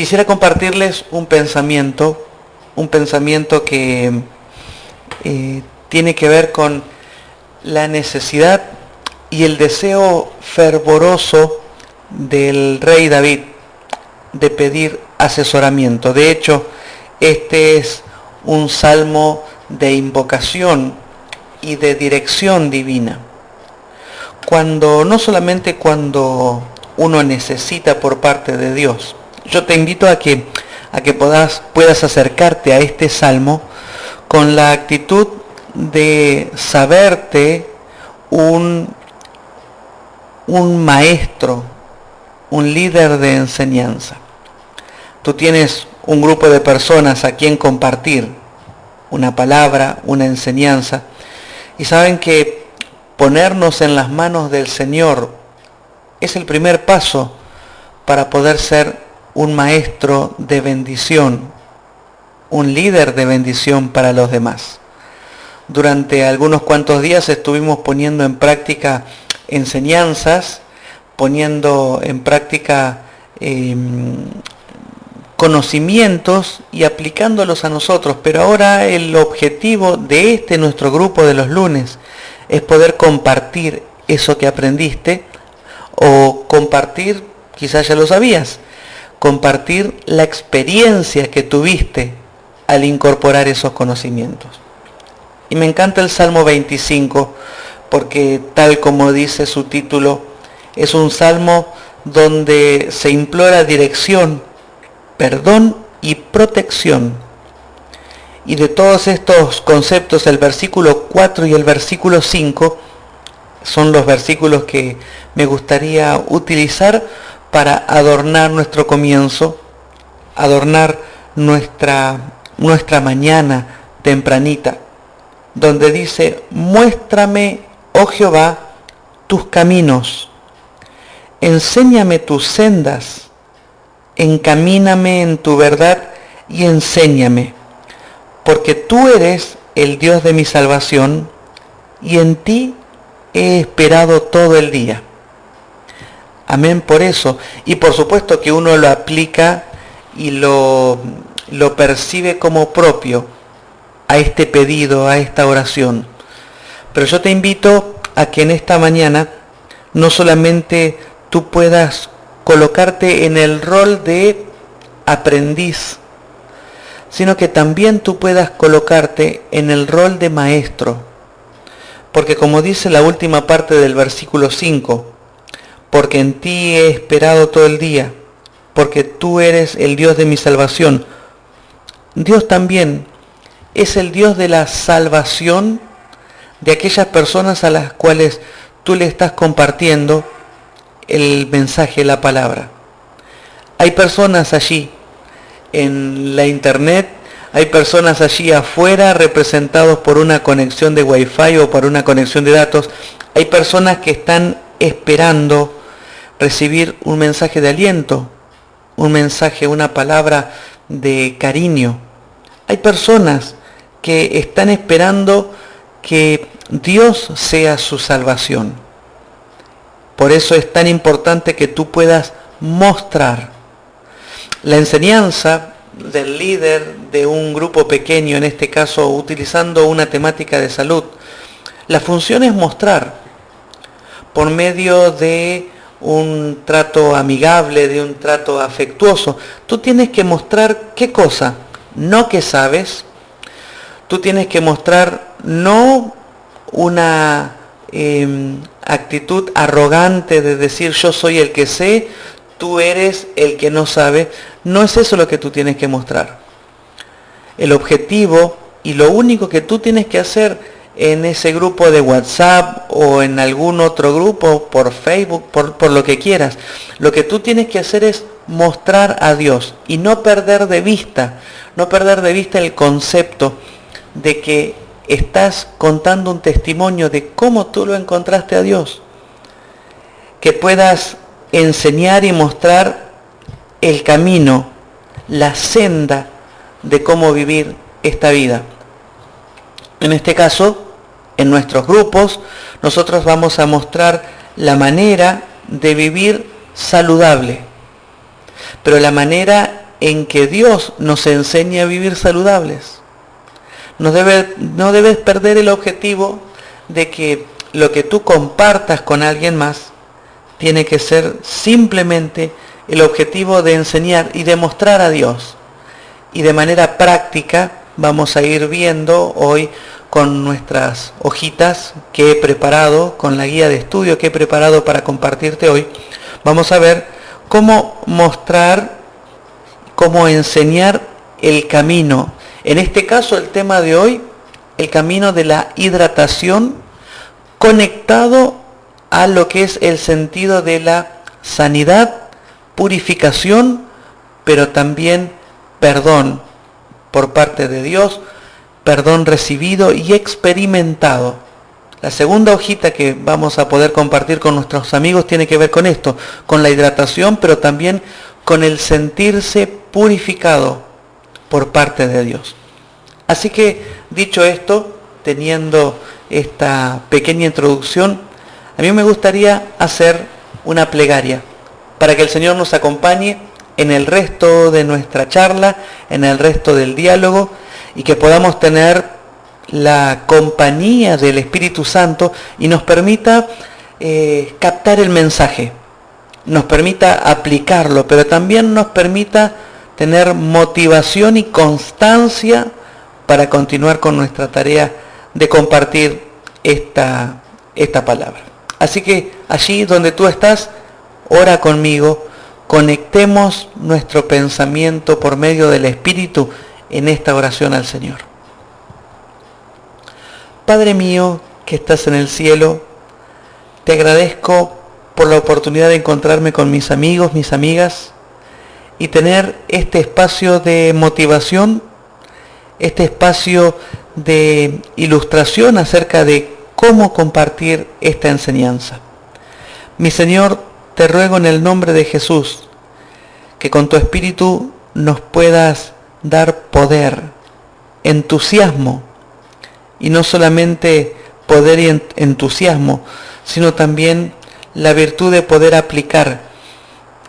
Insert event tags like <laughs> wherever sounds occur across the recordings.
quisiera compartirles un pensamiento, un pensamiento que eh, tiene que ver con la necesidad y el deseo fervoroso del rey David de pedir asesoramiento. De hecho, este es un salmo de invocación y de dirección divina. Cuando, no solamente cuando uno necesita por parte de Dios. Yo te invito a que, a que puedas, puedas acercarte a este salmo con la actitud de saberte un, un maestro, un líder de enseñanza. Tú tienes un grupo de personas a quien compartir una palabra, una enseñanza, y saben que ponernos en las manos del Señor es el primer paso para poder ser un maestro de bendición, un líder de bendición para los demás. Durante algunos cuantos días estuvimos poniendo en práctica enseñanzas, poniendo en práctica em, conocimientos y aplicándolos a nosotros. Pero ahora el objetivo de este nuestro grupo de los lunes es poder compartir eso que aprendiste o compartir, quizás ya lo sabías, compartir la experiencia que tuviste al incorporar esos conocimientos. Y me encanta el Salmo 25 porque tal como dice su título, es un salmo donde se implora dirección, perdón y protección. Y de todos estos conceptos, el versículo 4 y el versículo 5 son los versículos que me gustaría utilizar para adornar nuestro comienzo, adornar nuestra, nuestra mañana tempranita donde dice, muéstrame, oh Jehová, tus caminos, enséñame tus sendas, encamíname en tu verdad y enséñame, porque tú eres el Dios de mi salvación y en ti he esperado todo el día. Amén por eso. Y por supuesto que uno lo aplica y lo, lo percibe como propio a este pedido, a esta oración. Pero yo te invito a que en esta mañana no solamente tú puedas colocarte en el rol de aprendiz, sino que también tú puedas colocarte en el rol de maestro. Porque como dice la última parte del versículo 5, porque en ti he esperado todo el día, porque tú eres el Dios de mi salvación. Dios también es el Dios de la salvación de aquellas personas a las cuales tú le estás compartiendo el mensaje, la palabra. Hay personas allí en la internet, hay personas allí afuera representados por una conexión de wifi o por una conexión de datos. Hay personas que están esperando recibir un mensaje de aliento, un mensaje, una palabra de cariño. Hay personas que están esperando que Dios sea su salvación. Por eso es tan importante que tú puedas mostrar la enseñanza del líder de un grupo pequeño, en este caso utilizando una temática de salud. La función es mostrar por medio de un trato amigable, de un trato afectuoso. Tú tienes que mostrar qué cosa, no que sabes, tú tienes que mostrar no una em, actitud arrogante de decir yo soy el que sé, tú eres el que no sabe. No es eso lo que tú tienes que mostrar. El objetivo y lo único que tú tienes que hacer en ese grupo de WhatsApp o en algún otro grupo, por Facebook, por, por, lo que quieras. Lo que tú tienes que hacer es mostrar a Dios y no perder de vista, no perder de vista el concepto de que estás contando un testimonio de cómo tú lo encontraste a Dios. Que puedas enseñar y mostrar el camino, la senda de cómo vivir esta vida. En este caso, en nuestros grupos, nosotros vamos a mostrar la manera de vivir saludable, pero la manera en que Dios nos enseñe a vivir saludables. No, no debes perder el objetivo de que lo que tú compartas con alguien más tiene que ser simplemente el objetivo de enseñar y demostrar a Dios. Y de manera práctica vamos a ir viendo hoy con nuestras hojitas que he preparado, con la guía de estudio que he preparado para compartirte hoy, vamos a ver cómo mostrar, cómo enseñar el camino. En este caso, el tema de hoy, el camino de la hidratación conectado a lo que es el sentido de la sanidad, purificación, pero también perdón por parte de Dios, perdón recibido y experimentado. La segunda hojita que vamos a poder compartir con nuestros amigos tiene que ver con esto, con la hidratación, pero también con el sentirse purificado por parte de Dios. Así que, dicho esto, teniendo esta pequeña introducción, a mí me gustaría hacer una plegaria para que el Señor nos acompañe en el resto de nuestra charla, en el resto del diálogo y que podamos tener la compañía del Espíritu Santo y nos permita eh, captar el mensaje, nos permita aplicarlo, pero también nos permita tener motivación y constancia para continuar con nuestra tarea de compartir esta, esta palabra. Así que allí donde tú estás, ora conmigo, conectemos nuestro pensamiento por medio del Espíritu en esta oración al Señor. Padre mío que estás en el cielo, te agradezco por la oportunidad de encontrarme con mis amigos, mis amigas, y tener este espacio de motivación, este espacio de ilustración acerca de cómo compartir esta enseñanza. Mi Señor, te ruego en el nombre de Jesús que con tu Espíritu nos puedas dar poder, entusiasmo, y no solamente poder y entusiasmo, sino también la virtud de poder aplicar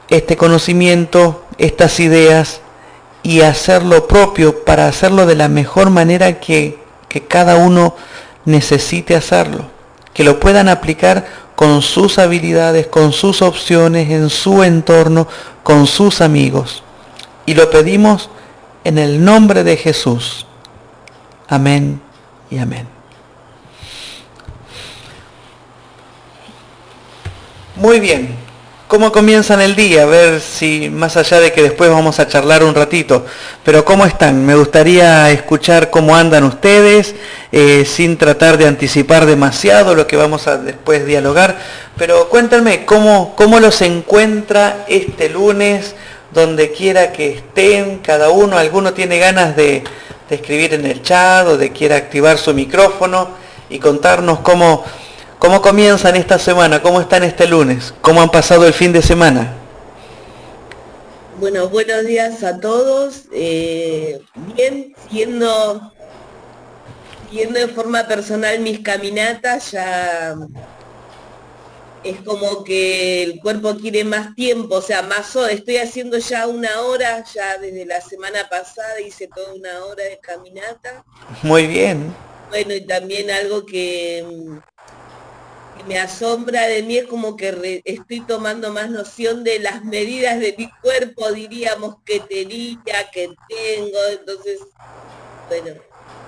este conocimiento, estas ideas y hacerlo propio para hacerlo de la mejor manera que, que cada uno necesite hacerlo, que lo puedan aplicar con sus habilidades, con sus opciones, en su entorno, con sus amigos. Y lo pedimos en el nombre de Jesús. Amén y amén. Muy bien, ¿cómo comienzan el día? A ver si más allá de que después vamos a charlar un ratito, pero ¿cómo están? Me gustaría escuchar cómo andan ustedes, eh, sin tratar de anticipar demasiado lo que vamos a después dialogar, pero cuéntenme cómo, cómo los encuentra este lunes donde quiera que estén, cada uno, alguno tiene ganas de, escribir en el chat o de quiera activar su micrófono y contarnos cómo, cómo comienzan esta semana, cómo están este lunes, cómo han pasado el fin de semana. Bueno, buenos días a todos. Eh, bien, siendo, siguiendo de forma personal mis caminatas, ya es como que el cuerpo quiere más tiempo, o sea, más horas. Estoy haciendo ya una hora, ya desde la semana pasada hice toda una hora de caminata. Muy bien. Bueno, y también algo que, me asombra de mí es como que estoy tomando más noción de las medidas de mi cuerpo, diríamos, que tenía, que tengo. Entonces, bueno,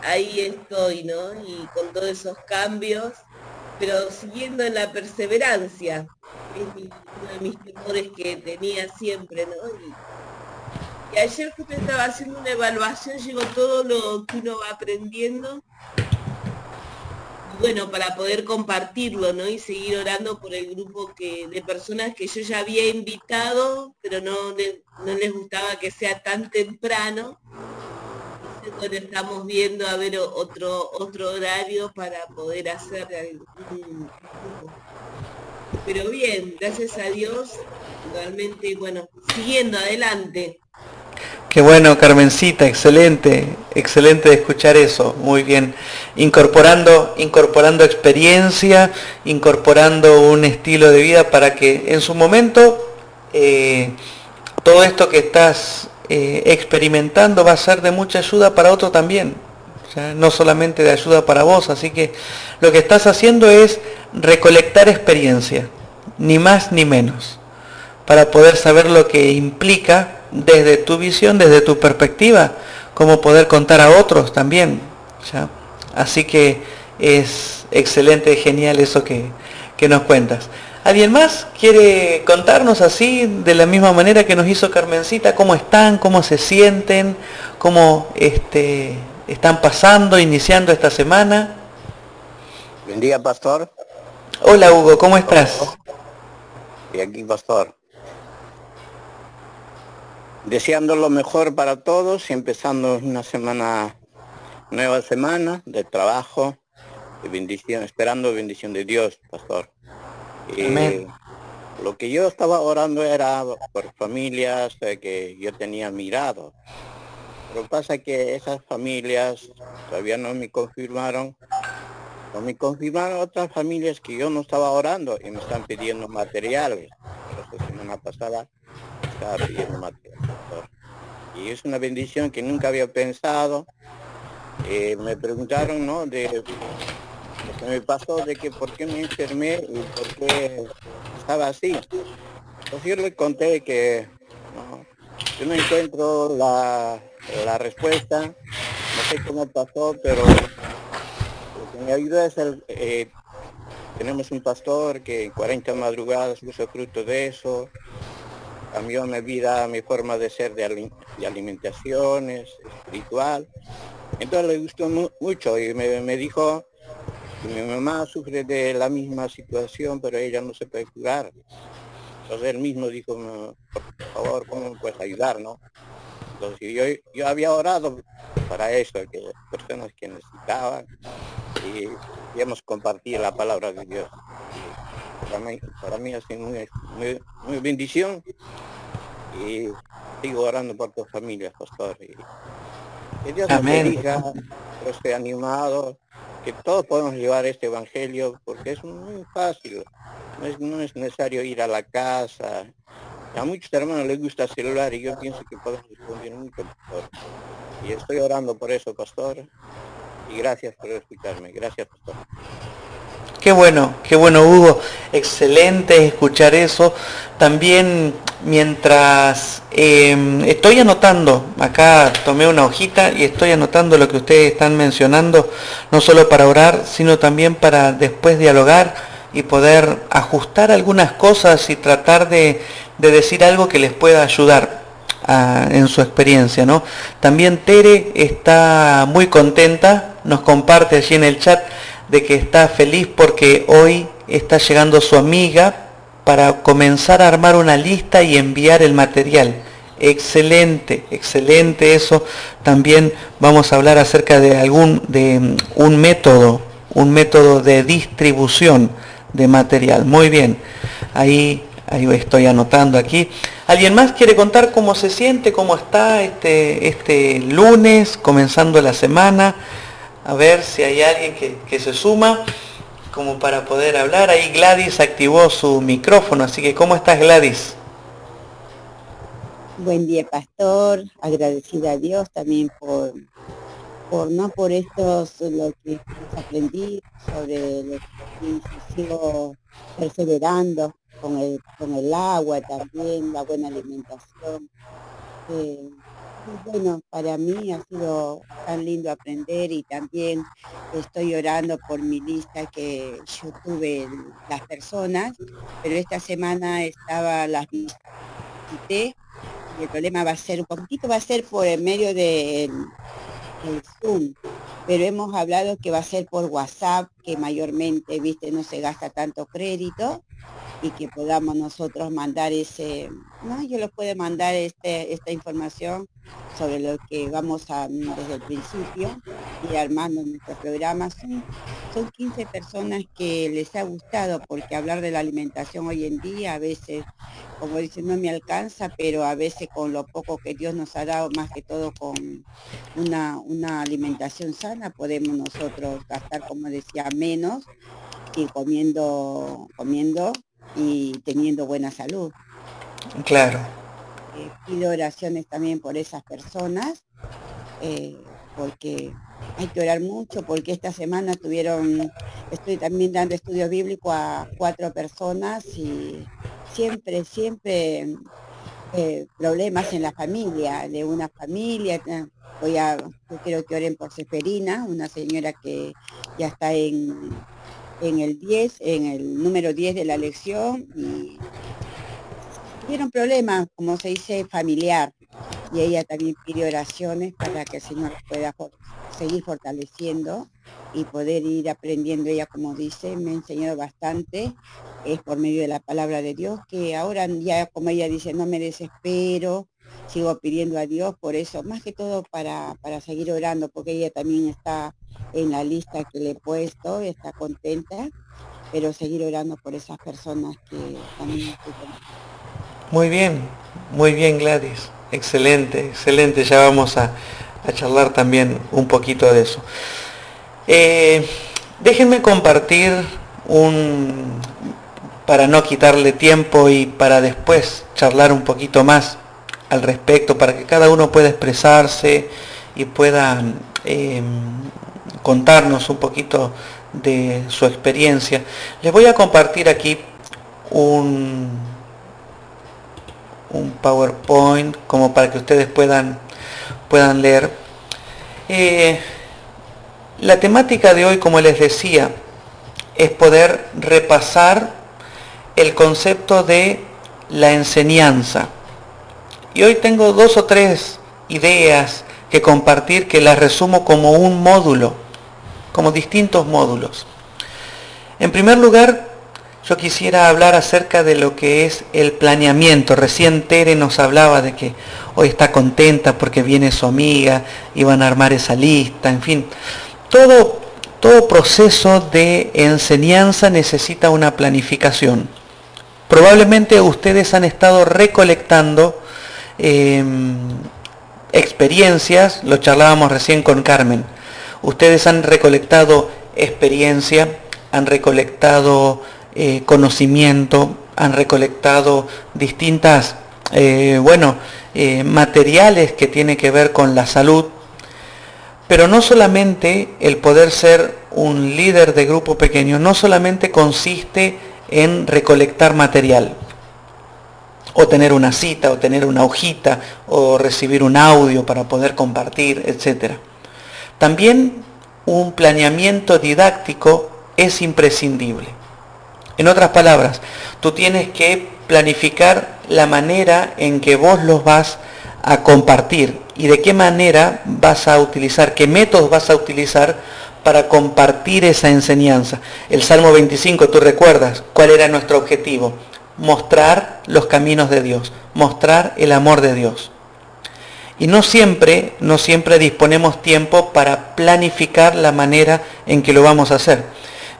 ahí estoy, ¿no? Y con todos esos cambios pero siguiendo en la perseverancia, es uno de mis temores que tenía siempre, ¿no? Y, ayer justo estaba haciendo una evaluación, llegó todo lo que uno va aprendiendo, bueno, para poder compartirlo, ¿no? Y seguir orando por el grupo que, de personas que yo ya había invitado, pero no, no les gustaba que sea tan temprano estamos viendo a ver otro otro horario para poder hacer algún pero bien, gracias a Dios, realmente, bueno, siguiendo adelante. Qué bueno, Carmencita, excelente, excelente de escuchar eso, muy bien. Incorporando, incorporando experiencia, incorporando un estilo de vida para que en su momento eh, todo esto que estás eh, experimentando va a ser de mucha ayuda para otro también. no solamente de ayuda para vos, así que lo que estás haciendo es recolectar experiencia, ni más ni menos, para poder saber lo que implica desde tu visión, desde tu perspectiva, cómo poder contar a otros también. Así que es excelente, genial eso que, que nos cuentas. ¿Alguien más quiere contarnos así, de la misma manera que nos hizo Carmencita, cómo están, cómo se sienten, cómo este, están pasando, iniciando esta semana? Buen día, pastor. Hola, Hugo, ¿cómo estás? Y aquí, pastor. Deseando lo mejor para todos y empezando una semana, nueva semana de trabajo, de bendición, esperando bendición de Dios, pastor. Y Lo que yo estaba orando era por familias que yo tenía mirado. Pero pasa que esas familias todavía no me confirmaron. No me confirmaron otras familias que yo no estaba orando y me están pidiendo materiales. La semana pasada estaba pidiendo materiales. Y es una bendición que nunca había pensado. Eh, me preguntaron, ¿no? De lo que me pasó de que por qué me enfermé y por qué estaba así. Pues yo le conté que yo no encuentro la, la, respuesta, no sé cómo pasó, pero lo que me ayuda es el, eh, tenemos un pastor que en 40 madrugadas puso fruto de eso, cambió mi vida, mi forma de ser de, alimentación, espiritual. Entonces le gustó mucho y me, me dijo mi mamá sufre de la misma situación, pero ella no se puede curar. Entonces él mismo dijo, por favor, ¿cómo me puedes ayudar, no? Entonces yo, yo había orado para eso, que personas que necesitaban, y hemos compartido la palabra de Dios. para mí, para mí ha sido muy, muy, bendición y sigo orando por tu familia, pastor. Y, que Dios Amén. bendiga, yo estoy animado que todos podemos llevar este evangelio porque es muy fácil. No es, necesario ir a la casa. A muchos hermanos les gusta celular y yo pienso que podemos responder mucho pastor. Y estoy orando por eso, pastor. Y gracias por escucharme. Gracias, pastor. Qué bueno, qué bueno Hugo, excelente escuchar eso. También mientras em, estoy anotando, acá tomé una hojita y estoy anotando lo que ustedes están mencionando, no solo para orar, sino también para después dialogar y poder ajustar algunas cosas y tratar de, decir algo que les pueda ayudar en su experiencia. ¿no? También Tere está muy contenta, nos comparte allí en el chat de que está feliz porque hoy está llegando su amiga para comenzar a armar una lista y enviar el material. Excelente, excelente eso. También vamos a hablar acerca de algún de mm, un método, un método de distribución de material. Muy bien. Ahí ahí estoy anotando aquí. ¿Alguien más quiere contar cómo se siente, cómo está este este lunes comenzando la semana? A ver si hay alguien que, se suma como para poder hablar. Ahí Gladys activó su micrófono, así que ¿cómo estás Gladys? Buen día, pastor. Agradecida a Dios también por, por no por estos lo que aprendí sobre lo que sigo perseverando con el con el agua también, la buena alimentación. Eh, bueno, para mí ha sido tan lindo aprender y también estoy orando por mi lista que yo tuve las personas, pero esta semana estaba las visité y el problema va a ser un poquito, va a ser por el medio del Zoom, pero hemos hablado que va a ser por WhatsApp, que mayormente, viste, no se gasta tanto crédito y que podamos nosotros mandar ese, no, yo les puedo mandar este, esta información sobre lo que vamos a desde el principio y armando nuestro programa. Son, son 15 personas que les ha gustado porque hablar de la alimentación hoy en día a veces, como dicen, no me alcanza, pero a veces con lo poco que Dios nos ha dado, más que todo con una, una alimentación sana, podemos nosotros gastar, como decía, menos y comiendo, comiendo y teniendo buena salud. Claro, eh, pido oraciones también por esas personas, eh, porque hay que orar mucho, porque esta semana tuvieron, estoy también dando estudio bíblico a cuatro personas y siempre, siempre eh, problemas en la familia, de una familia. Voy a, yo quiero que oren por Seferina, una señora que ya está en, en el 10, en el número 10 de la lección y tuvieron problemas, como se dice, familiar. Y ella también pide oraciones para que el Señor pueda seguir fortaleciendo y poder ir aprendiendo. Ella, como dice, me ha enseñado bastante, es por medio de la palabra de Dios, que ahora ya, como ella dice, no me desespero, sigo pidiendo a Dios por eso, más que todo para, para seguir orando, porque ella también está en la lista que le he puesto, está contenta, pero seguir orando por esas personas que también muy bien, muy bien Gladys. Excelente, excelente. Ya vamos a, charlar también un poquito de eso. Eh, déjenme compartir un, para no quitarle tiempo y para después charlar un poquito más al respecto, para que cada uno pueda expresarse y pueda em, contarnos un poquito de su experiencia. Les voy a compartir aquí un, un PowerPoint como para que ustedes puedan, puedan leer. Eh, la temática de hoy, como les decía, es poder repasar el concepto de la enseñanza. Y hoy tengo dos o tres ideas que compartir que las resumo como un módulo, como distintos módulos. En primer lugar, yo quisiera hablar acerca de lo que es el planeamiento. Recién Tere nos hablaba de que hoy está contenta porque viene su amiga y van a armar esa lista, en fin. Todo, todo proceso de enseñanza necesita una planificación. Probablemente ustedes han estado recolectando em, experiencias, lo charlábamos recién con Carmen. Ustedes han recolectado experiencia, han recolectado eh, conocimiento, han recolectado distintas, eh, bueno, eh, materiales que tienen que ver con la salud, pero no solamente el poder ser un líder de grupo pequeño, no solamente consiste en recolectar material, o tener una cita, o tener una hojita, o recibir un audio para poder compartir, etc. También un planeamiento didáctico es imprescindible. En otras palabras, tú tienes que planificar la manera en que vos los vas a compartir y de qué manera vas a utilizar, qué métodos vas a utilizar para compartir esa enseñanza. El Salmo 25, tú recuerdas cuál era nuestro objetivo, mostrar los caminos de Dios, mostrar el amor de Dios. Y no siempre, no siempre disponemos tiempo para planificar la manera en que lo vamos a hacer.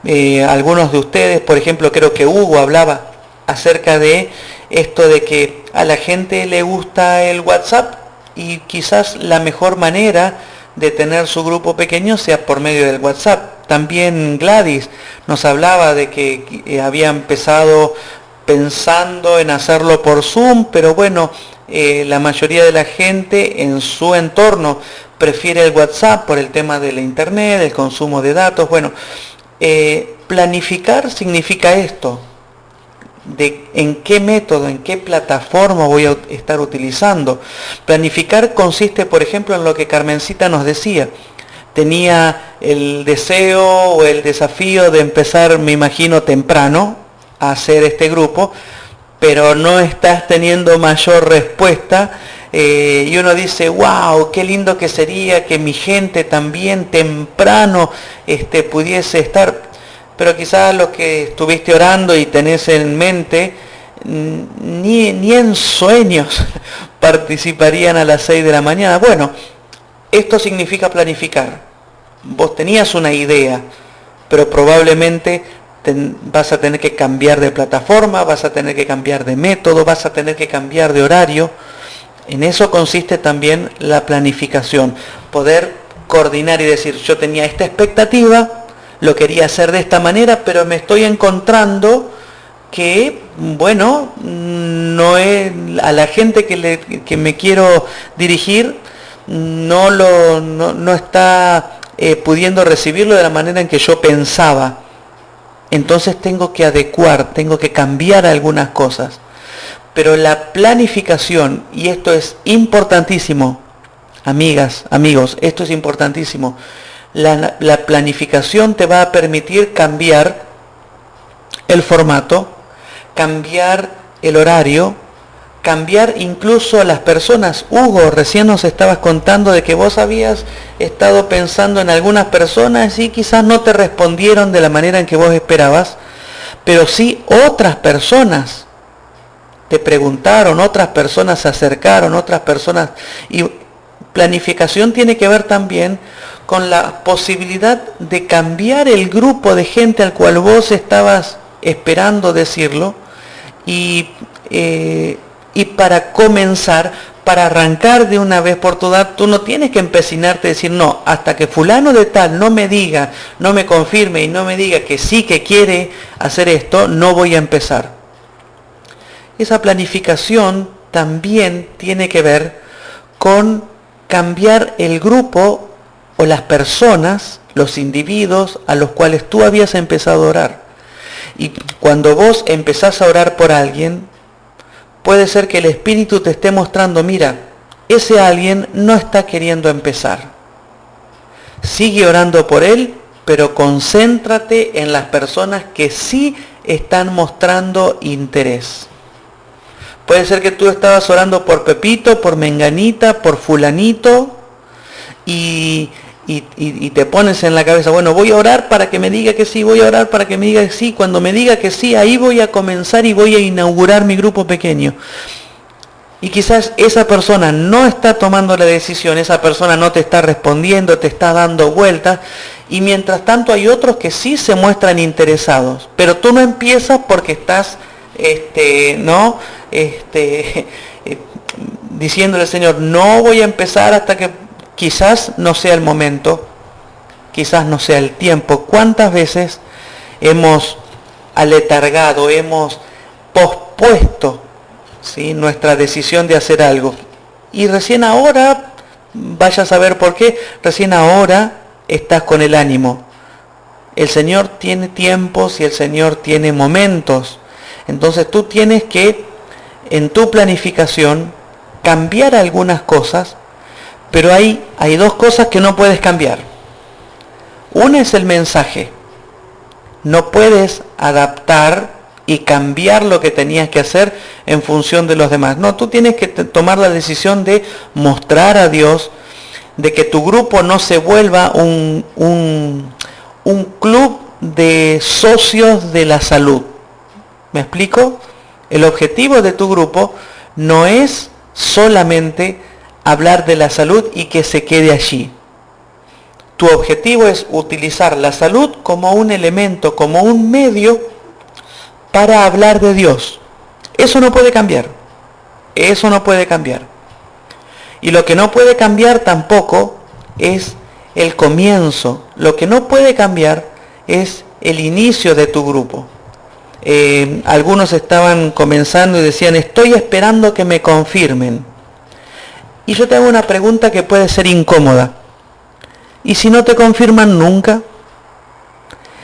Eh, algunos de ustedes, por ejemplo, creo que Hugo hablaba acerca de esto de que a la gente le gusta el WhatsApp y quizás la mejor manera de tener su grupo pequeño sea por medio del WhatsApp. También Gladys nos hablaba de que eh, había empezado pensando en hacerlo por Zoom, pero bueno, eh, la mayoría de la gente en su entorno prefiere el WhatsApp por el tema de la internet, el consumo de datos. Bueno, eh, planificar significa esto, de en qué método, en qué plataforma voy a estar utilizando. Planificar consiste, por ejemplo, en lo que Carmencita nos decía. Tenía el deseo o el desafío de empezar, me imagino, temprano a hacer este grupo, pero no estás teniendo mayor respuesta. Eh, y uno dice, wow, qué lindo que sería que mi gente también temprano este, pudiese estar, pero quizás los que estuviste orando y tenés en mente, ni, ni en sueños <laughs> participarían a las 6 de la mañana. Bueno, esto significa planificar. Vos tenías una idea, pero probablemente vas a tener que cambiar de plataforma, vas a tener que cambiar de método, vas a tener que cambiar de horario. En eso consiste también la planificación, poder coordinar y decir, yo tenía esta expectativa, lo quería hacer de esta manera, pero me estoy encontrando que, bueno, no es a la gente que, le, que me quiero dirigir, no, lo, no, está eh, pudiendo recibirlo de la manera en que yo pensaba. Entonces tengo que adecuar, tengo que cambiar algunas cosas. Pero la planificación, y esto es importantísimo, amigas, amigos, esto es importantísimo, la, la planificación te va a permitir cambiar el formato, cambiar el horario, cambiar incluso a las personas. Hugo, recién nos estabas contando de que vos habías estado pensando en algunas personas y quizás no te respondieron de la manera en que vos esperabas, pero sí otras personas te preguntaron, otras personas se acercaron, otras personas... Y planificación tiene que ver también con la posibilidad de cambiar el grupo de gente al cual vos estabas esperando decirlo y eh, y para comenzar, para arrancar de una vez por todas, tú no tienes que empecinarte a decir, no, hasta que fulano de tal no me diga, no me confirme y no me diga que sí que quiere hacer esto, no voy a empezar. Esa planificación también tiene que ver con cambiar el grupo o las personas, los individuos a los cuales tú habías empezado a orar. Y cuando vos empezás a orar por alguien, puede ser que el Espíritu te esté mostrando, mira, ese alguien no está queriendo empezar. Sigue orando por él, pero concéntrate en las personas que sí están mostrando interés. Puede ser que tú estabas orando por Pepito, por Menganita, por Fulanito, y y, te pones en la cabeza, bueno, voy a orar para que me diga que sí, voy a orar para que me diga que sí, cuando me diga que sí, ahí voy a comenzar y voy a inaugurar mi grupo pequeño. Y quizás esa persona no está tomando la decisión, esa persona no te está respondiendo, te está dando vueltas, y mientras tanto hay otros que sí se muestran interesados, pero tú no empiezas porque estás, este, ¿no? Este, <laughs> eh, diciéndole al Señor, no voy a empezar hasta que quizás no sea el momento, quizás no sea el tiempo. ¿Cuántas veces hemos aletargado, hemos pospuesto ¿sí? nuestra decisión de hacer algo? Y recién ahora, vaya a saber por qué, recién ahora estás con el ánimo. El Señor tiene tiempos y el Señor tiene momentos. Entonces tú tienes que, en tu planificación, cambiar algunas cosas pero hay, hay dos cosas que no puedes cambiar. Una es el mensaje. No puedes adaptar y cambiar lo que tenías que hacer en función de los demás. No, tú tienes que tomar la decisión de mostrar a Dios, de que tu grupo no se vuelva un, un, un club de socios de la salud. ¿Me explico? El objetivo de tu grupo no es solamente hablar de la salud y que se quede allí. Tu objetivo es utilizar la salud como un elemento, como un medio para hablar de Dios. Eso no puede cambiar. Eso no puede cambiar. Y lo que no puede cambiar tampoco es el comienzo. Lo que no puede cambiar es el inicio de tu grupo. Eh, algunos estaban comenzando y decían, estoy esperando que me confirmen. Y yo te hago una pregunta que puede ser incómoda. ¿Y si no te confirman nunca?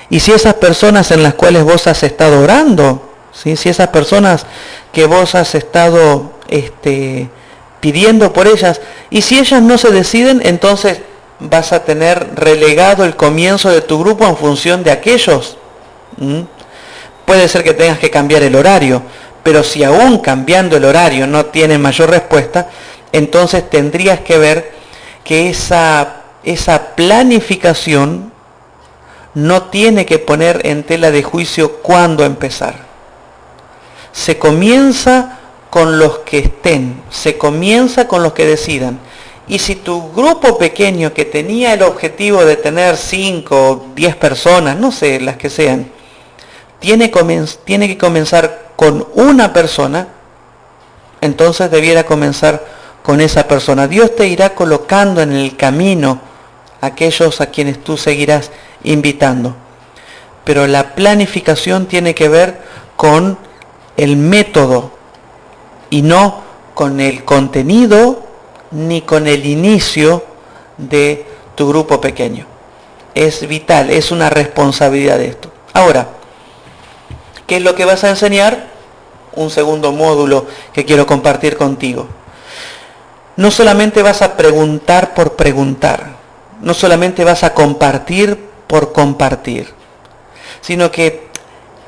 ¿Y si esas personas en las cuales vos has estado orando, si esas personas que vos has estado este, pidiendo por ellas, y si ellas no se deciden, entonces vas a tener relegado el comienzo de tu grupo en función de aquellos? Puede ser que tengas que cambiar el horario, pero si aún cambiando el horario no tiene mayor respuesta, entonces tendrías que ver que esa, esa planificación no tiene que poner en tela de juicio cuándo empezar. Se comienza con los que estén, se comienza con los que decidan. Y si tu grupo pequeño que tenía el objetivo de tener 5 o 10 personas, no sé, las que sean, tiene, tiene que comenzar con una persona, entonces debiera comenzar con esa persona. Dios te irá colocando en el camino aquellos a quienes tú seguirás invitando. Pero la planificación tiene que ver con el método y no con el contenido ni con el inicio de tu grupo pequeño. Es vital, es una responsabilidad de esto. Ahora, ¿qué es lo que vas a enseñar? Un segundo módulo que quiero compartir contigo. No solamente vas a preguntar por preguntar, no solamente vas a compartir por compartir, sino que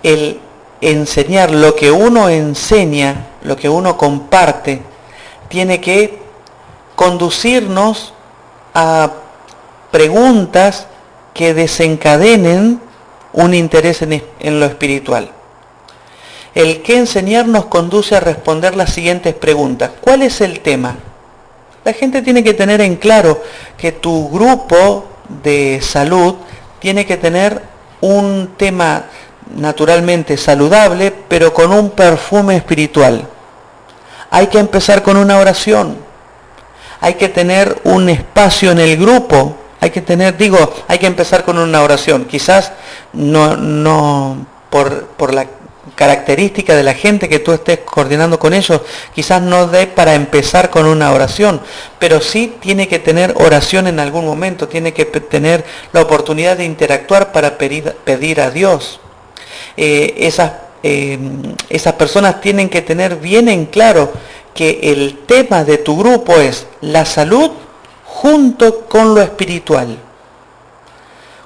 el enseñar lo que uno enseña, lo que uno comparte, tiene que conducirnos a preguntas que desencadenen un interés en, lo espiritual. El que enseñar nos conduce a responder las siguientes preguntas. ¿Cuál es el tema? La gente tiene que tener en claro que tu grupo de salud tiene que tener un tema naturalmente saludable, pero con un perfume espiritual. Hay que empezar con una oración. Hay que tener un espacio en el grupo. Hay que tener, digo, hay que empezar con una oración. Quizás no, no por, por la característica de la gente que tú estés coordinando con ellos, quizás no dé para empezar con una oración, pero sí tiene que tener oración en algún momento, tiene que tener la oportunidad de interactuar para pedir, pedir a Dios. Eh, esas, eh, esas personas tienen que tener bien en claro que el tema de tu grupo es la salud junto con lo espiritual.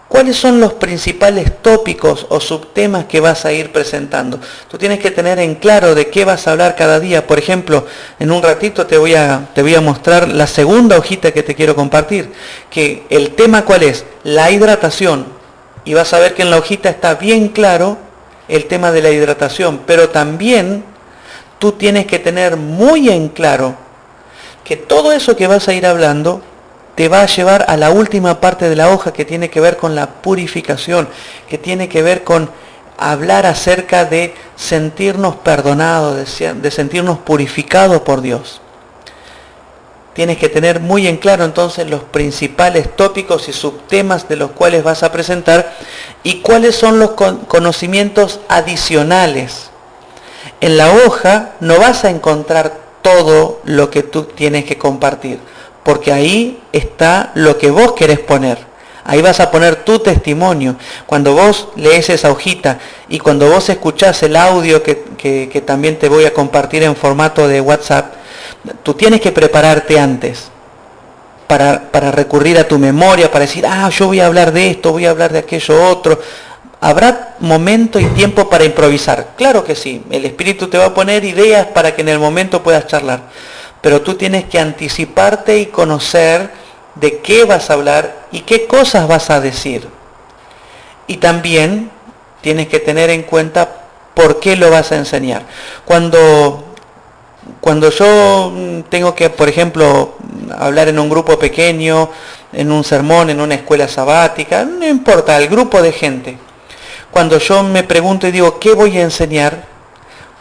¿Cuáles son los principales tópicos o subtemas que vas a ir presentando? Tú tienes que tener en claro de qué vas a hablar cada día. Por ejemplo, en un ratito te voy a, te voy a mostrar la segunda hojita que te quiero compartir, que el tema cuál es? La hidratación. Y vas a ver que en la hojita está bien claro el tema de la hidratación, pero también tú tienes que tener muy en claro que todo eso que vas a ir hablando te va a llevar a la última parte de la hoja que tiene que ver con la purificación, que tiene que ver con hablar acerca de sentirnos perdonados, de, sentirnos purificados por Dios. Tienes que tener muy en claro entonces los principales tópicos y subtemas de los cuales vas a presentar y cuáles son los conocimientos adicionales. En la hoja no vas a encontrar todo lo que tú tienes que compartir porque ahí está lo que vos querés poner. Ahí vas a poner tu testimonio. Cuando vos lees esa hojita y cuando vos escuchás el audio que, también te voy a compartir en formato de WhatsApp, tú tienes que prepararte antes para, para recurrir a tu memoria, para decir, ah, yo voy a hablar de esto, voy a hablar de aquello otro. ¿Habrá momento y tiempo para improvisar? Claro que sí. El Espíritu te va a poner ideas para que en el momento puedas charlar pero tú tienes que anticiparte y conocer de qué vas a hablar y qué cosas vas a decir. Y también tienes que tener en cuenta por qué lo vas a enseñar. Cuando, cuando yo tengo que, por ejemplo, hablar en un grupo pequeño, en un sermón, en una escuela sabática, no importa, el grupo de gente. Cuando yo me pregunto y digo, ¿qué voy a enseñar?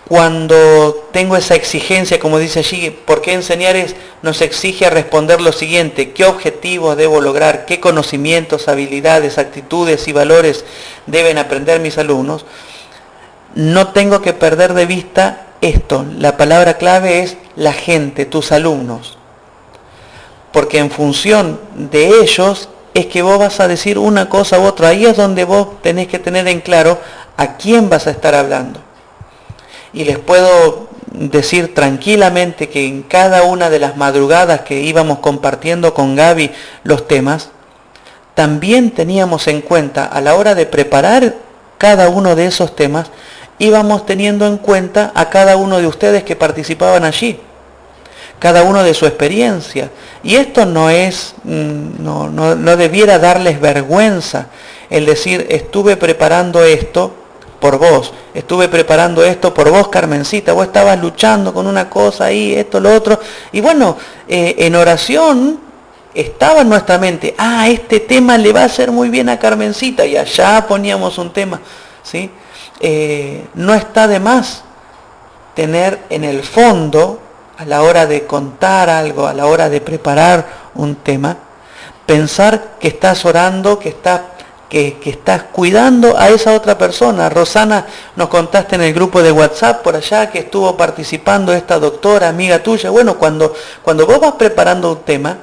Cuando tengo esa exigencia, como dice allí, ¿por qué enseñar es, nos exige a responder lo siguiente, ¿qué objetivos debo lograr? ¿Qué conocimientos, habilidades, actitudes y valores deben aprender mis alumnos? No tengo que perder de vista esto. La palabra clave es la gente, tus alumnos. Porque en función de ellos es que vos vas a decir una cosa u otra. Ahí es donde vos tenés que tener en claro a quién vas a estar hablando y les puedo decir tranquilamente que en cada una de las madrugadas que íbamos compartiendo con Gaby los temas, también teníamos en cuenta a la hora de preparar cada uno de esos temas, íbamos teniendo en cuenta a cada uno de ustedes que participaban allí, cada uno de su experiencia. Y esto no es, mm, no, no, no debiera darles vergüenza el decir, estuve preparando esto por vos. Estuve preparando esto por vos, Carmencita. Vos estabas luchando con una cosa ahí, esto, lo otro. Y bueno, eh, en oración estaba en nuestra mente, ah, este tema le va a hacer muy bien a Carmencita. Y allá poníamos un tema. ¿sí? Eh, no está de más tener en el fondo, a la hora de contar algo, a la hora de preparar un tema, pensar que estás orando, que estás que, estás cuidando a esa otra persona. Rosana, nos contaste en el grupo de WhatsApp por allá que estuvo participando esta doctora, amiga tuya. Bueno, cuando, cuando vos vas preparando un tema,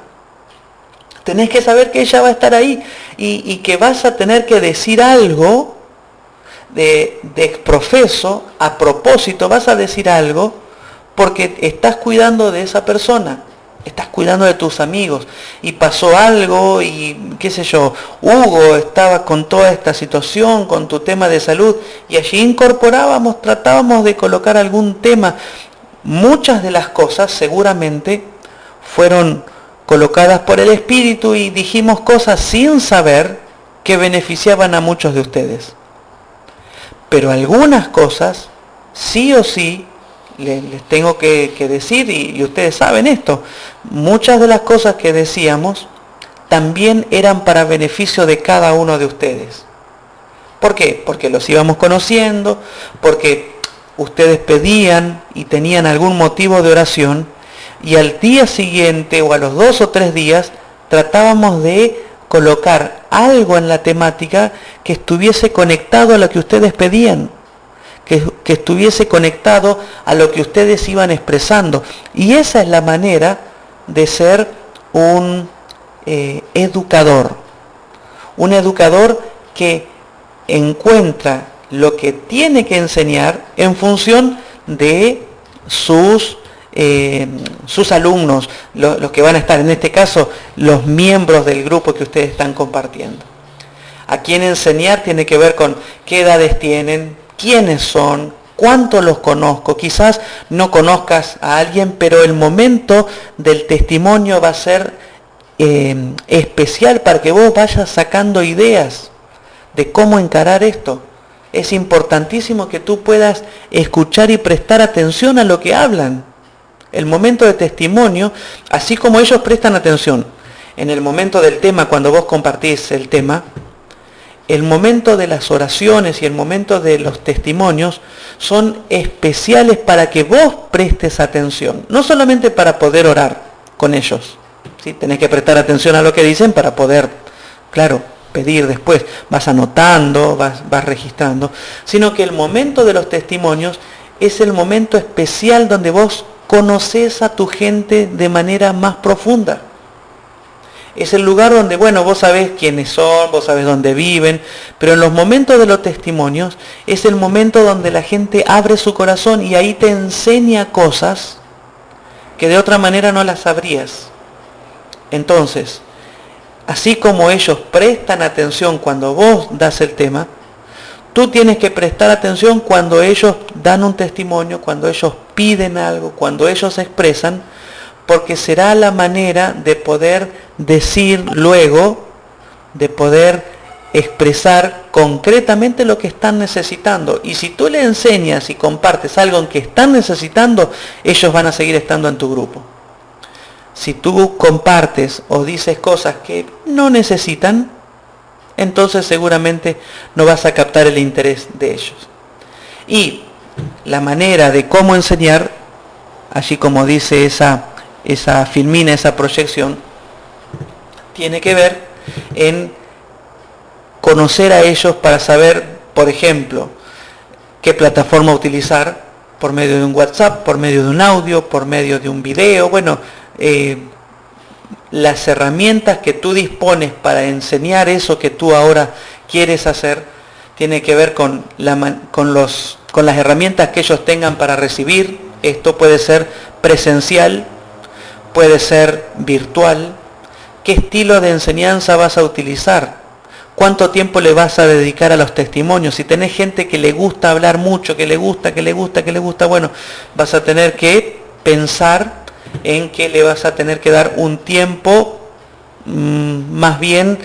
tenés que saber que ella va a estar ahí y, que vas a tener que decir algo de, de profeso, a propósito, vas a decir algo porque estás cuidando de esa persona estás cuidando de tus amigos y pasó algo y qué sé yo, Hugo estaba con toda esta situación, con tu tema de salud y allí incorporábamos, tratábamos de colocar algún tema. Muchas de las cosas seguramente fueron colocadas por el Espíritu y dijimos cosas sin saber que beneficiaban a muchos de ustedes. Pero algunas cosas sí o sí les, tengo que, decir, y, ustedes saben esto, muchas de las cosas que decíamos también eran para beneficio de cada uno de ustedes. ¿Por qué? Porque los íbamos conociendo, porque ustedes pedían y tenían algún motivo de oración, y al día siguiente o a los dos o tres días tratábamos de colocar algo en la temática que estuviese conectado a lo que ustedes pedían que, estuviese conectado a lo que ustedes iban expresando. Y esa es la manera de ser un eh, educador. Un educador que encuentra lo que tiene que enseñar en función de sus, eh, sus alumnos, los que van a estar, en este caso, los miembros del grupo que ustedes están compartiendo. A quién enseñar tiene que ver con qué edades tienen, quiénes son, cuánto los conozco. Quizás no conozcas a alguien, pero el momento del testimonio va a ser eh, especial para que vos vayas sacando ideas de cómo encarar esto. Es importantísimo que tú puedas escuchar y prestar atención a lo que hablan. El momento de testimonio, así como ellos prestan atención en el momento del tema, cuando vos compartís el tema, el momento de las oraciones y el momento de los testimonios son especiales para que vos prestes atención, no solamente para poder orar con ellos, ¿sí? tenés que prestar atención a lo que dicen para poder, claro, pedir después, vas anotando, vas, vas registrando, sino que el momento de los testimonios es el momento especial donde vos conoces a tu gente de manera más profunda es el lugar donde, bueno, vos sabés quiénes son, vos sabés dónde viven, pero en los momentos de los testimonios es el momento donde la gente abre su corazón y ahí te enseña cosas que de otra manera no las sabrías. Entonces, así como ellos prestan atención cuando vos das el tema, tú tienes que prestar atención cuando ellos dan un testimonio, cuando ellos piden algo, cuando ellos expresan, porque será la manera de poder decir luego, de poder expresar concretamente lo que están necesitando. Y si tú le enseñas y compartes algo en que están necesitando, ellos van a seguir estando en tu grupo. Si tú compartes o dices cosas que no necesitan, entonces seguramente no vas a captar el interés de ellos. Y la manera de cómo enseñar, así como dice esa, esa filmina, esa proyección, tiene que ver en conocer a ellos para saber, por ejemplo, qué plataforma utilizar por medio de un WhatsApp, por medio de un audio, por medio de un video. Bueno, eh, las herramientas que tú dispones para enseñar eso que tú ahora quieres hacer, tiene que ver con, con, los, con las herramientas que ellos tengan para recibir. Esto puede ser presencial, puede ser virtual, ¿Qué estilo de enseñanza vas a utilizar? ¿Cuánto tiempo le vas a dedicar a los testimonios? Si tenés gente que le gusta hablar mucho, que le gusta, que le gusta, que le gusta, bueno, vas a tener que pensar en que le vas a tener que dar un tiempo mm, más bien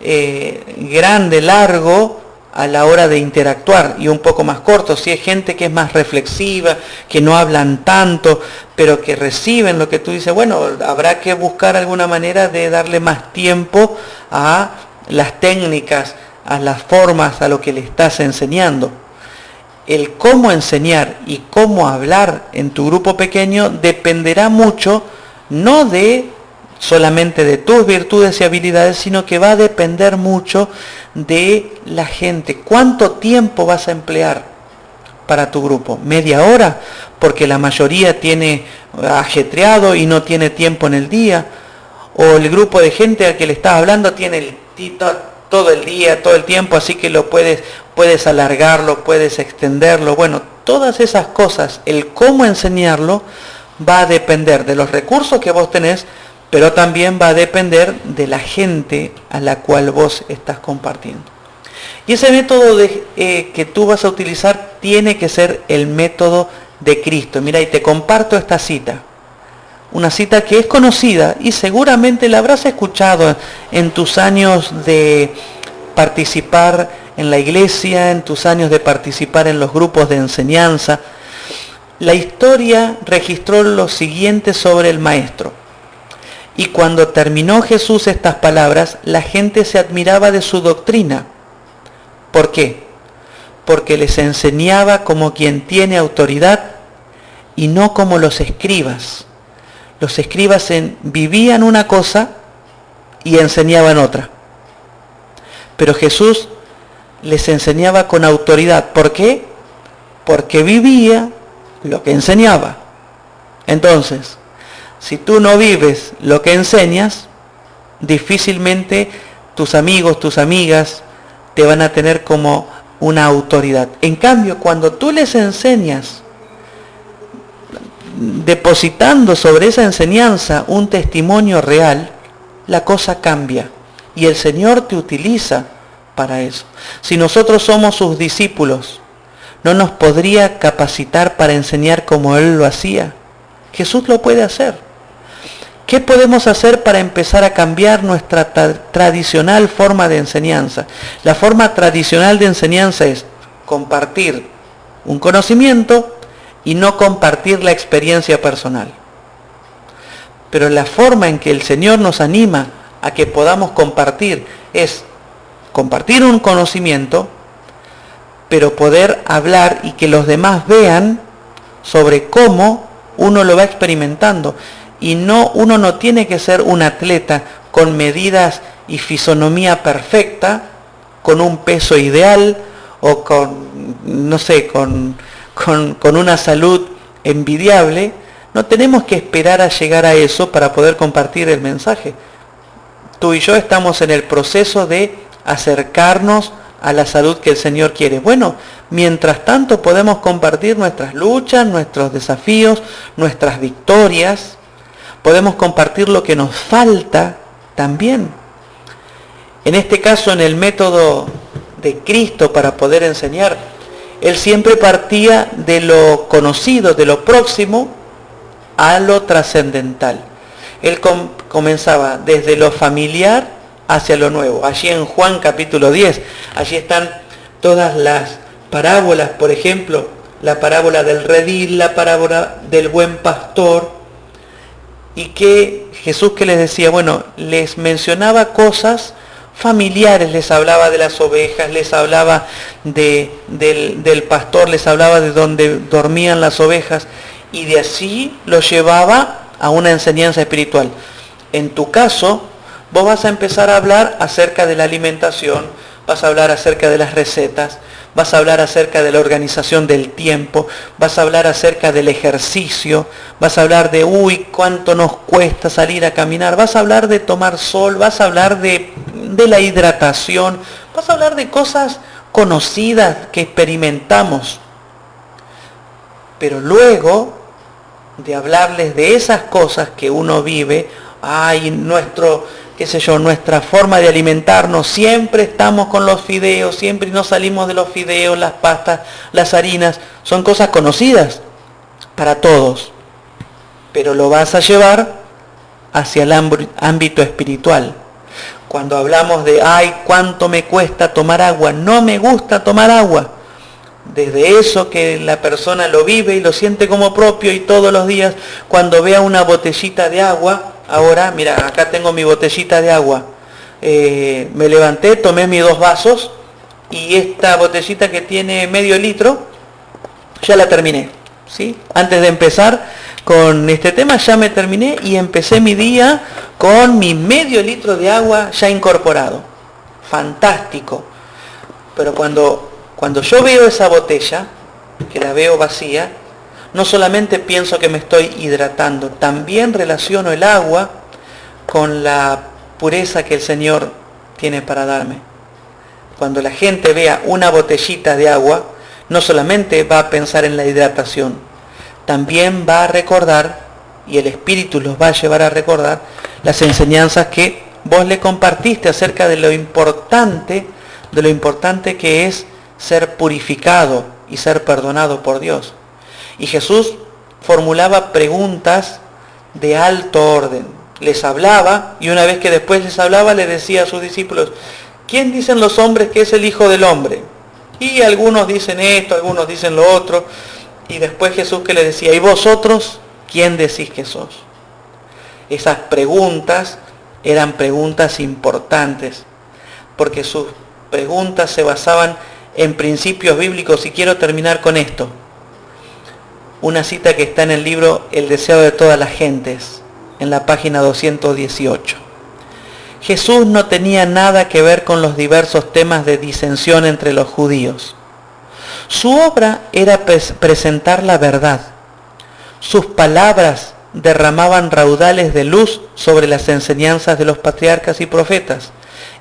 eh, grande, largo, a la hora de interactuar y un poco más corto. Si hay gente que es más reflexiva, que no hablan tanto, pero que reciben lo que tú dices, bueno, habrá que buscar alguna manera de darle más tiempo a las técnicas, a las formas, a lo que le estás enseñando. El cómo enseñar y cómo hablar en tu grupo pequeño dependerá mucho no de solamente de tus virtudes y habilidades, sino que va a depender mucho de la gente. ¿Cuánto tiempo vas a emplear para tu grupo? ¿Media hora? Porque la mayoría tiene ajetreado y no tiene tiempo en el día. O el grupo de gente al que le estás hablando tiene todo el día, todo el tiempo, así que lo puedes, puedes alargarlo, puedes extenderlo. Bueno, todas esas cosas, el cómo enseñarlo, va a depender de los recursos que vos tenés, pero también va a depender de la gente a la cual vos estás compartiendo. Y ese método eh, que tú vas a utilizar tiene que ser el método de Cristo. Mira, y te comparto esta cita. Una cita que es conocida y seguramente la habrás escuchado en tus años de participar en la iglesia, en tus años de participar en los grupos de enseñanza. La historia registró lo siguiente sobre el maestro. Y cuando terminó Jesús estas palabras, la gente se admiraba de su doctrina. ¿Por qué? Porque les enseñaba como quien tiene autoridad y no como los escribas. Los escribas vivían una cosa y enseñaban otra. Pero Jesús les enseñaba con autoridad. ¿Por qué? Porque vivía lo que enseñaba. Entonces, si tú no vives lo que enseñas, difícilmente tus amigos, tus amigas te van a tener como una autoridad. En cambio, cuando tú les enseñas, depositando sobre esa enseñanza un testimonio real, la cosa cambia. Y el Señor te utiliza para eso. Si nosotros somos sus discípulos, ¿no nos podría capacitar para enseñar como Él lo hacía? Jesús lo puede hacer. ¿Qué podemos hacer para empezar a cambiar nuestra tradicional forma de enseñanza? La forma tradicional de enseñanza es compartir un conocimiento y no compartir la experiencia personal. Pero la forma en que el Señor nos anima a que podamos compartir es compartir un conocimiento, pero poder hablar y que los demás vean sobre cómo uno lo va experimentando y no uno no tiene que ser un atleta con medidas y fisonomía perfecta, con un peso ideal o con, no sé, con, con, una salud envidiable. No tenemos que esperar a llegar a eso para poder compartir el mensaje. Tú y yo estamos en el proceso de acercarnos a la salud que el Señor quiere. Bueno, mientras tanto podemos compartir nuestras luchas, nuestros desafíos, nuestras victorias, podemos compartir lo que nos falta también. En este caso, en el método de Cristo para poder enseñar, Él siempre partía de lo conocido, de lo próximo, a lo trascendental. Él comenzaba desde lo familiar hacia lo nuevo. Allí en Juan capítulo 10, allí están todas las parábolas, por ejemplo, la parábola del redil, la parábola del buen pastor, y que Jesús que les decía, bueno, les mencionaba cosas familiares, les hablaba de las ovejas, les hablaba de, del, del, pastor, les hablaba de donde dormían las ovejas y de así los llevaba a una enseñanza espiritual. En tu caso, vos vas a empezar a hablar acerca de la alimentación, vas a hablar acerca de las recetas, vas a hablar acerca de la organización del tiempo, vas a hablar acerca del ejercicio, vas a hablar de, uy, cuánto nos cuesta salir a caminar, vas a hablar de tomar sol, vas a hablar de, de la hidratación, vas a hablar de cosas conocidas que experimentamos. Pero luego de hablarles de esas cosas que uno vive, ay, nuestro qué sé yo, nuestra forma de alimentarnos, siempre estamos con los fideos, siempre no salimos de los fideos, las pastas, las harinas, son cosas conocidas para todos, pero lo vas a llevar hacia el ámbito espiritual. Cuando hablamos de, ay, cuánto me cuesta tomar agua, no me gusta tomar agua. Desde eso que la persona lo vive y lo siente como propio y todos los días cuando vea una botellita de agua, Ahora, mira, acá tengo mi botellita de agua. Eh, me levanté, tomé mis dos vasos y esta botellita que tiene medio litro, ya la terminé. ¿sí? Antes de empezar con este tema ya me terminé y empecé mi día con mi medio litro de agua ya incorporado. Fantástico. Pero cuando, cuando yo veo esa botella, que la veo vacía, no solamente pienso que me estoy hidratando, también relaciono el agua con la pureza que el Señor tiene para darme. Cuando la gente vea una botellita de agua, no solamente va a pensar en la hidratación, también va a recordar, y el Espíritu los va a llevar a recordar, las enseñanzas que vos le compartiste acerca de lo importante, de lo importante que es ser purificado y ser perdonado por Dios. Y Jesús formulaba preguntas de alto orden. Les hablaba y una vez que después les hablaba le decía a sus discípulos, ¿quién dicen los hombres que es el Hijo del Hombre? Y algunos dicen esto, algunos dicen lo otro. Y después Jesús que le decía, ¿y vosotros quién decís que sos? Esas preguntas eran preguntas importantes, porque sus preguntas se basaban en principios bíblicos. Y quiero terminar con esto. Una cita que está en el libro El deseo de todas las gentes, en la página 218. Jesús no tenía nada que ver con los diversos temas de disensión entre los judíos. Su obra era presentar la verdad. Sus palabras derramaban raudales de luz sobre las enseñanzas de los patriarcas y profetas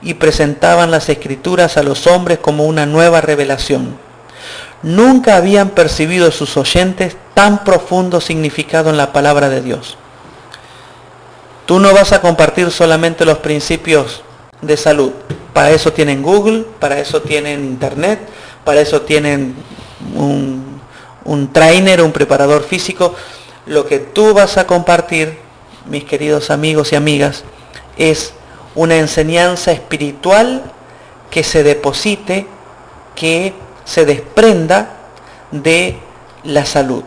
y presentaban las escrituras a los hombres como una nueva revelación. Nunca habían percibido sus oyentes tan profundo significado en la palabra de Dios. Tú no vas a compartir solamente los principios de salud. Para eso tienen Google, para eso tienen Internet, para eso tienen un, un trainer, un preparador físico. Lo que tú vas a compartir, mis queridos amigos y amigas, es una enseñanza espiritual que se deposite, que se desprenda de la salud.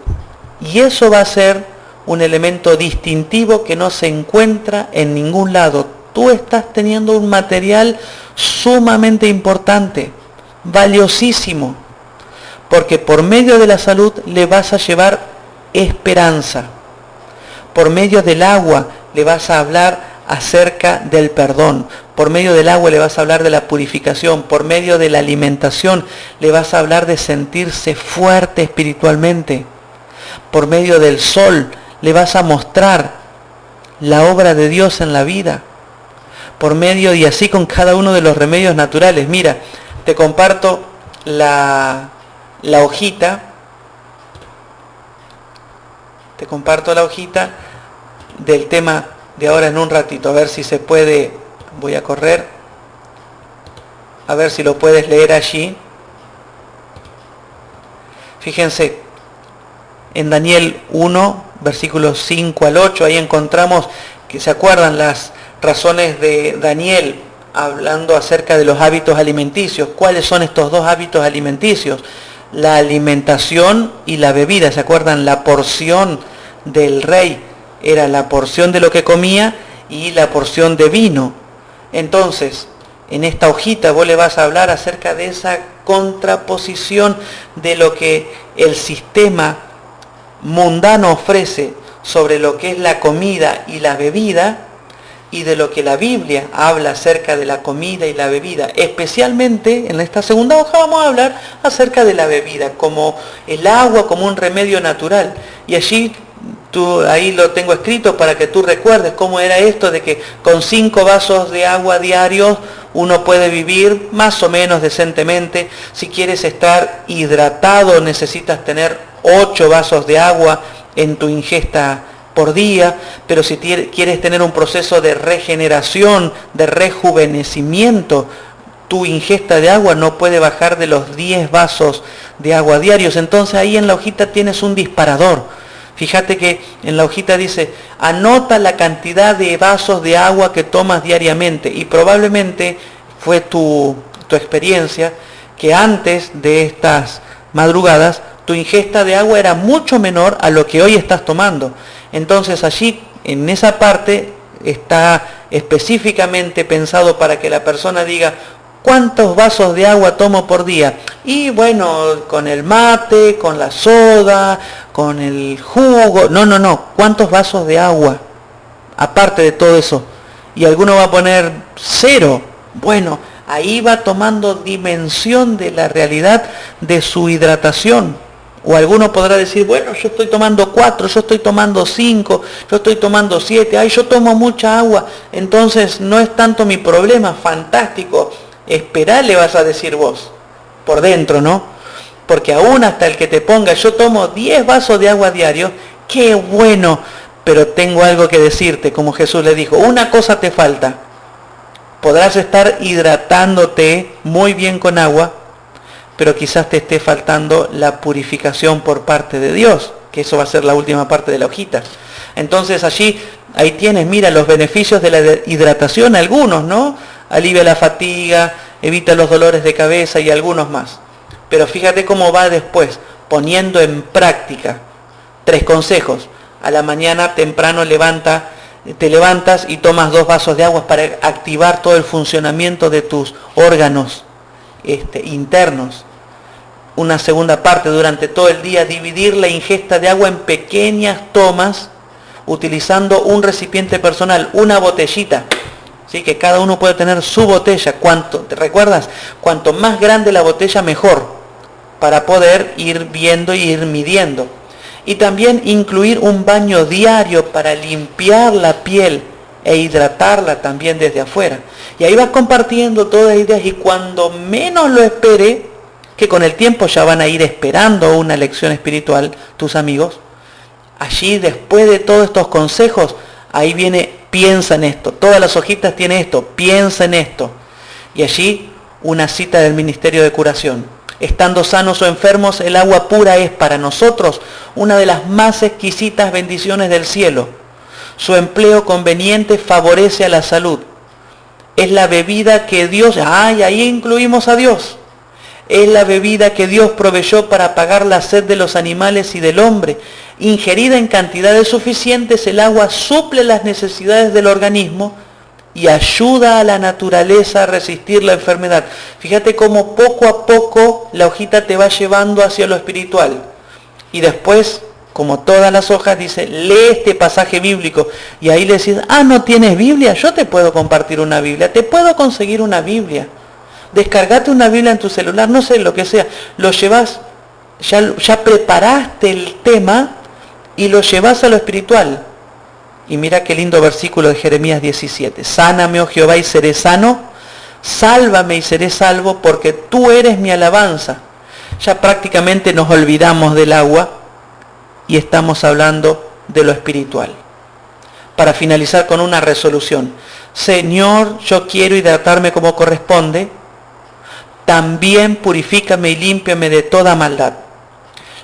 Y eso va a ser un elemento distintivo que no se encuentra en ningún lado. Tú estás teniendo un material sumamente importante, valiosísimo, porque por medio de la salud le vas a llevar esperanza. Por medio del agua le vas a hablar acerca del perdón. Por medio del agua le vas a hablar de la purificación. Por medio de la alimentación le vas a hablar de sentirse fuerte espiritualmente. Por medio del sol le vas a mostrar la obra de Dios en la vida. Por medio y así con cada uno de los remedios naturales. Mira, te comparto la, hojita. Te comparto la hojita del tema de ahora en un ratito, a ver si se puede, voy a correr, a ver si lo puedes leer allí. Fíjense, en Daniel 1, versículos 5 al 8, ahí encontramos que se acuerdan las razones de Daniel hablando acerca de los hábitos alimenticios. ¿Cuáles son estos dos hábitos alimenticios? La alimentación y la bebida. ¿Se acuerdan? La porción del rey era la porción de lo que comía y la porción de vino. Entonces, en esta hojita vos le vas a hablar acerca de esa contraposición de lo que el sistema mundano ofrece sobre lo que es la comida y la bebida y de lo que la Biblia habla acerca de la comida y la bebida. Especialmente en esta segunda hoja vamos a hablar acerca de la bebida, como el agua, como un remedio natural. Y allí Ahí lo tengo escrito para que tú recuerdes cómo era esto de que con cinco vasos de agua diarios uno puede vivir más o menos decentemente. Si quieres estar hidratado necesitas tener ocho vasos de agua en tu ingesta por día, pero si quieres tener un proceso de regeneración, de rejuvenecimiento, tu ingesta de agua no puede bajar de los 10 vasos de agua diarios. Entonces ahí en la hojita tienes un disparador Fíjate que en la hojita dice, anota la cantidad de vasos de agua que tomas diariamente. Y probablemente fue tu, tu experiencia que antes de estas madrugadas tu ingesta de agua era mucho menor a lo que hoy estás tomando. Entonces allí, en esa parte, está específicamente pensado para que la persona diga, ¿Cuántos vasos de agua tomo por día? Y bueno, con el mate, con la soda, con el jugo. No, no, no. ¿Cuántos vasos de agua? Aparte de todo eso, Y alguno va a poner cero. Bueno, ahí va tomando dimensión de la realidad de su hidratación. O alguno podrá decir, bueno, yo estoy tomando cuatro, yo estoy tomando cinco, yo estoy tomando siete, ay, yo tomo mucha agua, entonces no es tanto mi problema, fantástico, esperá le vas a decir vos, por dentro, ¿no? Porque aún hasta el que te ponga, yo tomo 10 vasos de agua diario, qué bueno, pero tengo algo que decirte, como Jesús le dijo, una cosa te falta, podrás estar hidratándote muy bien con agua, pero quizás te esté faltando la purificación por parte de Dios, que eso va a ser la última parte de la hojita. Entonces allí, ahí tienes, mira, los beneficios de la hidratación, algunos, ¿no? Alivia la fatiga, evita los dolores de cabeza y algunos más. Pero fíjate cómo va después, poniendo en práctica. Tres consejos. A la mañana temprano levanta, te levantas y tomas dos vasos de agua para activar todo el funcionamiento de tus órganos este, internos. Una segunda parte durante todo el día, dividir la ingesta de agua en pequeñas tomas utilizando un recipiente personal, una botellita. ¿sí? Que cada uno puede tener su botella. ¿Cuánto, ¿Te recuerdas? Cuanto más grande la botella, mejor. Para poder ir viendo y ir midiendo. Y también incluir un baño diario para limpiar la piel e hidratarla también desde afuera. Y ahí vas compartiendo todas las ideas y cuando menos lo espere, que con el tiempo ya van a ir esperando una lección espiritual tus amigos, allí después de todos estos consejos, ahí viene, piensa en esto, todas las hojitas tienen esto, piensa en esto. Y allí una cita del Ministerio de Curación. Estando sanos o enfermos, el agua pura es para nosotros una de las más exquisitas bendiciones del cielo. Su empleo conveniente favorece a la salud es la bebida que Dios, ay, ahí incluimos a Dios. Es la bebida que Dios proveyó para apagar la sed de los animales y del hombre. Ingerida en cantidades suficientes, el agua suple las necesidades del organismo y ayuda a la naturaleza a resistir la enfermedad. Fíjate cómo poco a poco la hojita te va llevando hacia lo espiritual. Y después como todas las hojas, dice, lee este pasaje bíblico. Y ahí le decís, ah, no tienes Biblia, yo te puedo compartir una Biblia, te puedo conseguir una Biblia. Descargate una Biblia en tu celular, no sé lo que sea. Lo llevas, ya, ya preparaste el tema y lo llevas a lo espiritual. Y mira qué lindo versículo de Jeremías 17. Sáname, oh Jehová, y seré sano. Sálvame y seré salvo, porque tú eres mi alabanza. Ya prácticamente nos olvidamos del agua y estamos hablando de lo espiritual. Para finalizar con una resolución. Señor, yo quiero hidratarme como corresponde. También purifícame y límpiame de toda maldad.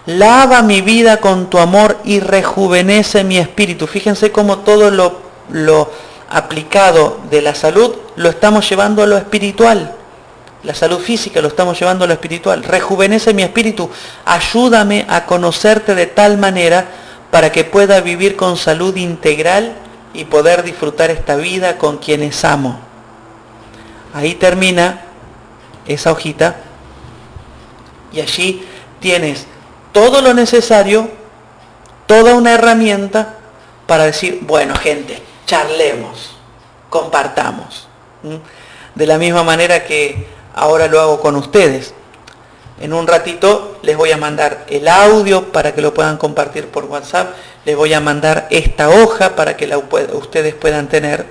Lava mi vida con tu amor y rejuvenece mi espíritu. Fíjense cómo todo lo, lo aplicado de la salud lo estamos llevando a lo espiritual la salud física, lo estamos llevando a lo espiritual. Rejuvenece mi espíritu, ayúdame a conocerte de tal manera para que pueda vivir con salud integral y poder disfrutar esta vida con quienes amo. Ahí termina esa hojita y allí tienes todo lo necesario, toda una herramienta para decir, bueno gente, charlemos, compartamos. De la misma manera que ahora lo hago con ustedes. En un ratito les voy a mandar el audio para que lo puedan compartir por WhatsApp. Les voy a mandar esta hoja para que ustedes puedan tener.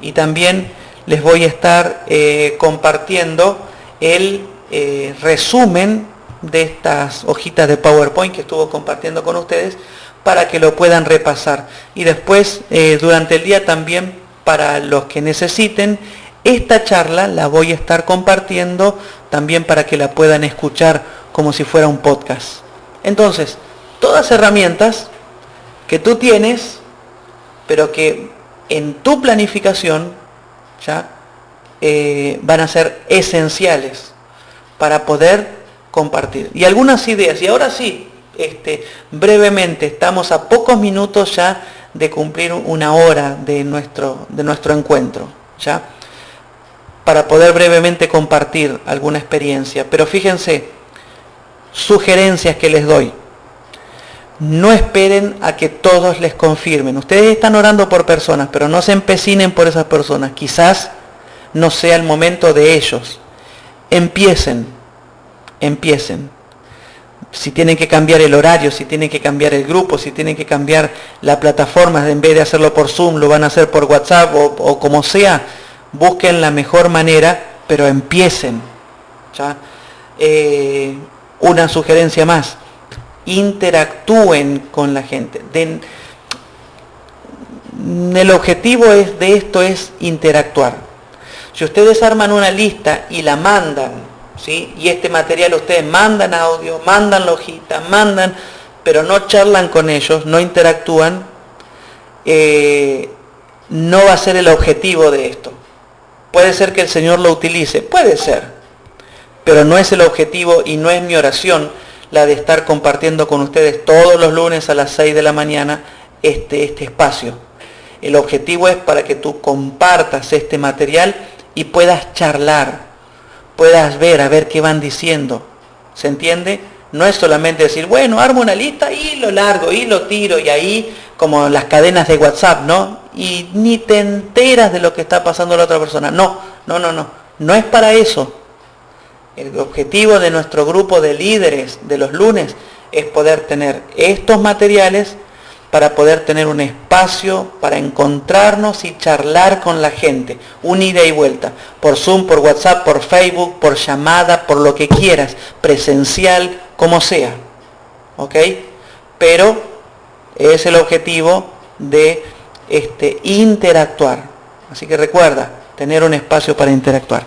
Y también les voy a estar eh, compartiendo el eh, resumen de estas hojitas de PowerPoint que estuvo compartiendo con ustedes para que lo puedan repasar. Y después, eh, durante el día también, para los que necesiten, esta charla la voy a estar compartiendo también para que la puedan escuchar como si fuera un podcast. Entonces, todas herramientas que tú tienes, pero que en tu planificación ya eh, van a ser esenciales para poder compartir. Y algunas ideas, y ahora sí, este, brevemente, estamos a pocos minutos ya de cumplir una hora de nuestro, de nuestro encuentro. ¿ya? para poder brevemente compartir alguna experiencia. Pero fíjense, sugerencias que les doy. no esperen a que todos les confirmen. Ustedes están orando por personas, pero no se empecinen por esas personas. Quizás no sea el momento de ellos. Empiecen, empiecen. Si tienen que cambiar el horario, si tienen que cambiar el grupo, si tienen que cambiar la plataforma, en vez de hacerlo por Zoom, lo van a hacer por WhatsApp o, como sea, busquen la mejor manera, pero empiecen. Eh, una sugerencia más interactúen con la gente. el objetivo es, de esto es interactuar. Si ustedes arman una lista y la mandan, ¿sí? y este material ustedes mandan audio, mandan la hojita, mandan, pero no charlan con ellos, no interactúan, eh, no va a ser el objetivo de esto. Puede ser que el Señor lo utilice, puede ser, pero no es el objetivo y no es mi oración la de estar compartiendo con ustedes todos los lunes a las 6 de la mañana este, este espacio. El objetivo es para que tú compartas este material y puedas charlar, puedas ver, a ver qué van diciendo. ¿Se entiende? No es solamente decir, bueno, armo una lista y lo largo y lo tiro y ahí como las cadenas de WhatsApp, ¿no? Y ni te enteras de lo que está pasando la otra persona. No, no, no, no. No es para eso. El objetivo de nuestro grupo de líderes de los lunes es poder tener estos materiales para poder tener un espacio para encontrarnos y charlar con la gente, un ida y vuelta, por Zoom, por WhatsApp, por Facebook, por llamada, por lo que quieras, presencial, como sea. ¿Ok? Pero es el objetivo de este, interactuar. Así que recuerda, tener un espacio para interactuar.